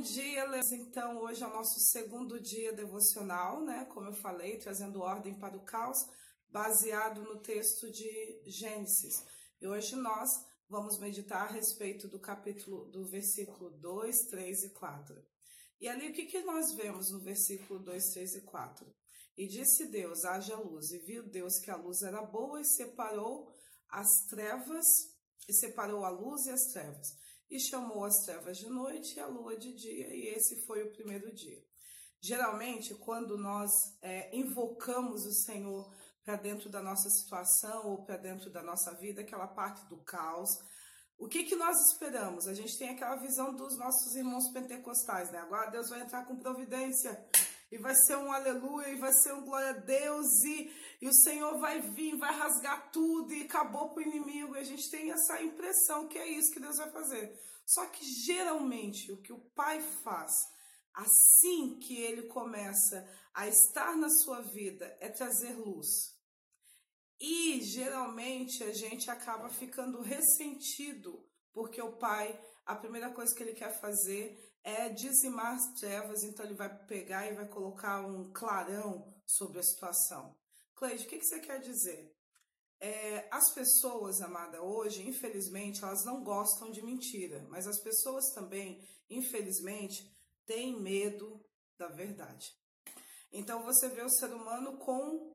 Bom dia, Leandro. Então, hoje é o nosso segundo dia devocional, né? Como eu falei, trazendo ordem para o caos, baseado no texto de Gênesis. E hoje nós vamos meditar a respeito do capítulo, do versículo 2, 3 e 4. E ali o que, que nós vemos no versículo 2, 3 e 4? E disse Deus: haja luz. E viu Deus que a luz era boa e separou as trevas, e separou a luz e as trevas e chamou as trevas de noite e a lua de dia, e esse foi o primeiro dia. Geralmente, quando nós é, invocamos o Senhor para dentro da nossa situação ou para dentro da nossa vida, aquela parte do caos, o que, que nós esperamos? A gente tem aquela visão dos nossos irmãos pentecostais, né? Agora Deus vai entrar com providência e vai ser um aleluia, e vai ser um glória a Deus, e, e o Senhor vai vir, vai rasgar tudo, e acabou para o inimigo. E a gente tem essa impressão que é isso que Deus vai fazer. Só que geralmente o que o Pai faz, assim que ele começa a estar na sua vida, é trazer luz. E geralmente a gente acaba ficando ressentido, porque o Pai, a primeira coisa que ele quer fazer é dizimar as trevas, então ele vai pegar e vai colocar um clarão sobre a situação. Cleide, o que, que você quer dizer? É, as pessoas, amada, hoje, infelizmente, elas não gostam de mentira, mas as pessoas também, infelizmente, têm medo da verdade. Então você vê o ser humano com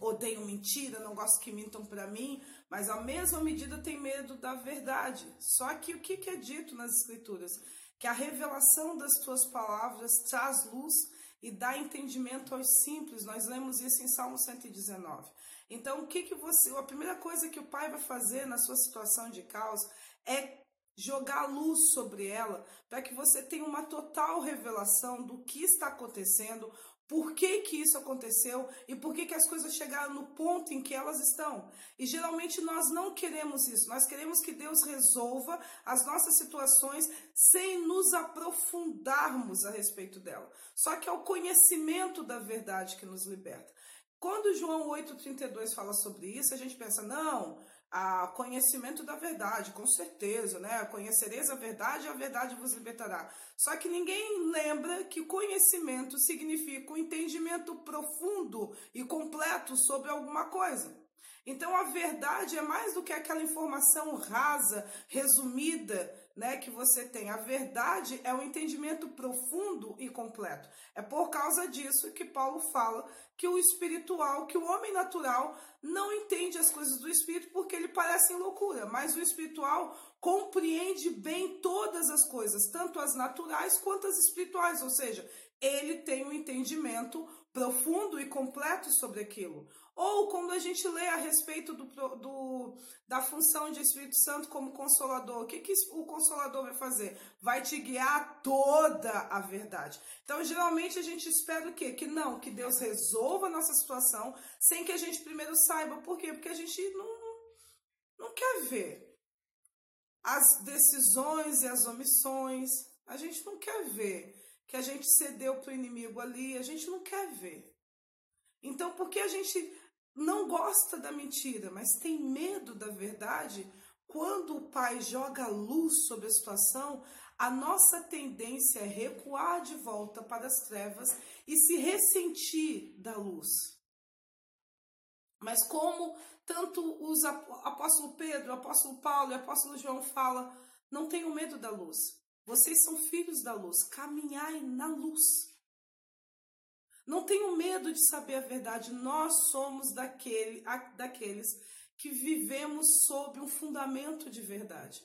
odeio mentira, não gosto que mintam para mim, mas à mesma medida tem medo da verdade. Só que o que é dito nas escrituras? Que a revelação das tuas palavras traz luz e dá entendimento aos simples. Nós lemos isso em Salmo 119. Então, o que que você, a primeira coisa que o Pai vai fazer na sua situação de caos é jogar luz sobre ela, para que você tenha uma total revelação do que está acontecendo, por que, que isso aconteceu e por que, que as coisas chegaram no ponto em que elas estão. E geralmente nós não queremos isso, nós queremos que Deus resolva as nossas situações sem nos aprofundarmos a respeito dela. Só que é o conhecimento da verdade que nos liberta. Quando João 8,32 fala sobre isso, a gente pensa, não, a conhecimento da verdade, com certeza, né? Conhecereis a verdade e a verdade vos libertará. Só que ninguém lembra que conhecimento significa um entendimento profundo e completo sobre alguma coisa. Então a verdade é mais do que aquela informação rasa, resumida, né, que você tem. A verdade é um entendimento profundo e completo. É por causa disso que Paulo fala que o espiritual, que o homem natural não entende as coisas do espírito porque ele parece loucura, mas o espiritual compreende bem todas as coisas, tanto as naturais quanto as espirituais, ou seja, ele tem um entendimento profundo e completo sobre aquilo. Ou quando a gente lê a respeito do, do, da função de Espírito Santo como consolador, o que, que o consolador vai fazer? Vai te guiar toda a verdade. Então, geralmente a gente espera o quê? Que não, que Deus resolva a nossa situação sem que a gente primeiro saiba. Por quê? Porque a gente não, não quer ver as decisões e as omissões. A gente não quer ver que a gente cedeu para o inimigo ali, a gente não quer ver. Então, porque a gente não gosta da mentira, mas tem medo da verdade, quando o pai joga luz sobre a situação, a nossa tendência é recuar de volta para as trevas e se ressentir da luz. Mas como tanto os apóstolo Pedro, apóstolo Paulo e apóstolo João fala, não tenham medo da luz. Vocês são filhos da luz, caminhai na luz. Não tenham medo de saber a verdade, nós somos daquele, daqueles que vivemos sob um fundamento de verdade.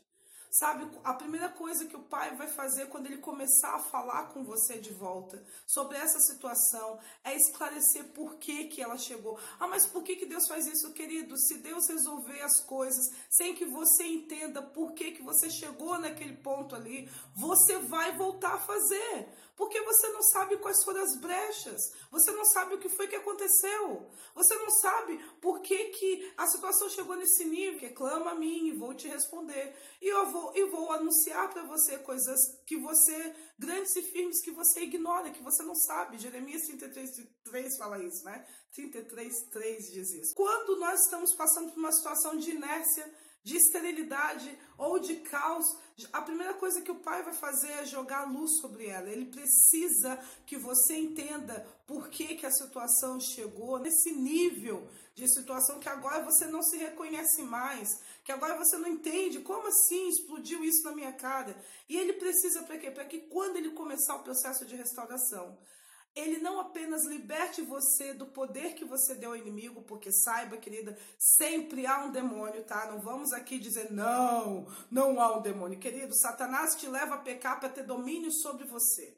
Sabe, a primeira coisa que o pai vai fazer quando ele começar a falar com você de volta sobre essa situação é esclarecer por que, que ela chegou. Ah, mas por que, que Deus faz isso, querido? Se Deus resolver as coisas sem que você entenda por que, que você chegou naquele ponto ali, você vai voltar a fazer. Porque você não sabe quais foram as brechas, você não sabe o que foi que aconteceu, você não sabe por que, que a situação chegou nesse nível. Que clama a mim e vou te responder. E eu vou vou, e vou anunciar para você coisas que você, grandes e firmes, que você ignora, que você não sabe. Jeremias 33, 3 fala isso, né? 33, 3 diz isso. Quando nós estamos passando por uma situação de inércia, de esterilidade ou de caos, a primeira coisa que o pai vai fazer é jogar luz sobre ela. Ele precisa que você entenda por que, que a situação chegou nesse nível de situação que agora você não se reconhece mais, que agora você não entende como assim explodiu isso na minha cara. E ele precisa para quê? Para que quando ele começar o processo de restauração, ele não apenas liberte você do poder que você deu ao inimigo, porque saiba, querida, sempre há um demônio, tá? Não vamos aqui dizer não, não há um demônio. Querido, Satanás te leva a pecar para ter domínio sobre você.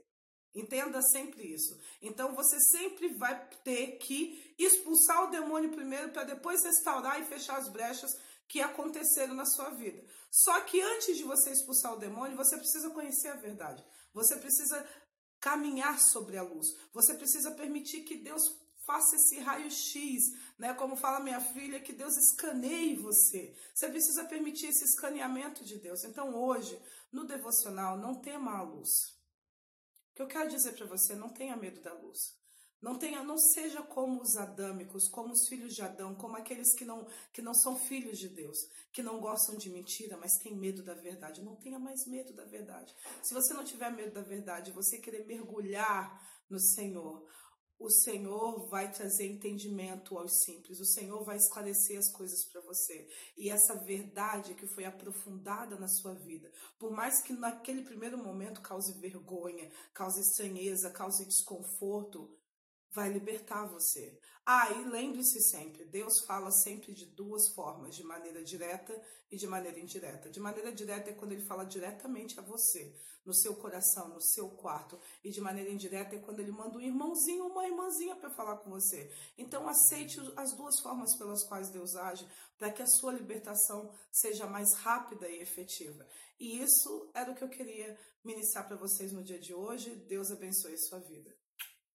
Entenda sempre isso. Então você sempre vai ter que expulsar o demônio primeiro para depois restaurar e fechar as brechas que aconteceram na sua vida. Só que antes de você expulsar o demônio, você precisa conhecer a verdade. Você precisa caminhar sobre a luz. Você precisa permitir que Deus faça esse raio-x, né? Como fala minha filha, que Deus escaneie você. Você precisa permitir esse escaneamento de Deus. Então hoje, no devocional, não tema a luz. O que eu quero dizer para você, não tenha medo da luz. Não tenha, não seja como os adâmicos, como os filhos de Adão, como aqueles que não, que não são filhos de Deus, que não gostam de mentira, mas têm medo da verdade. Não tenha mais medo da verdade. Se você não tiver medo da verdade, você querer mergulhar no Senhor, o Senhor vai trazer entendimento aos simples, o Senhor vai esclarecer as coisas para você. E essa verdade que foi aprofundada na sua vida, por mais que naquele primeiro momento cause vergonha, cause estranheza, cause desconforto, vai libertar você. Ah, e lembre-se sempre, Deus fala sempre de duas formas, de maneira direta e de maneira indireta. De maneira direta é quando ele fala diretamente a você, no seu coração, no seu quarto, e de maneira indireta é quando ele manda um irmãozinho ou uma irmãzinha para falar com você. Então aceite as duas formas pelas quais Deus age, para que a sua libertação seja mais rápida e efetiva. E isso era o que eu queria ministrar para vocês no dia de hoje. Deus abençoe a sua vida.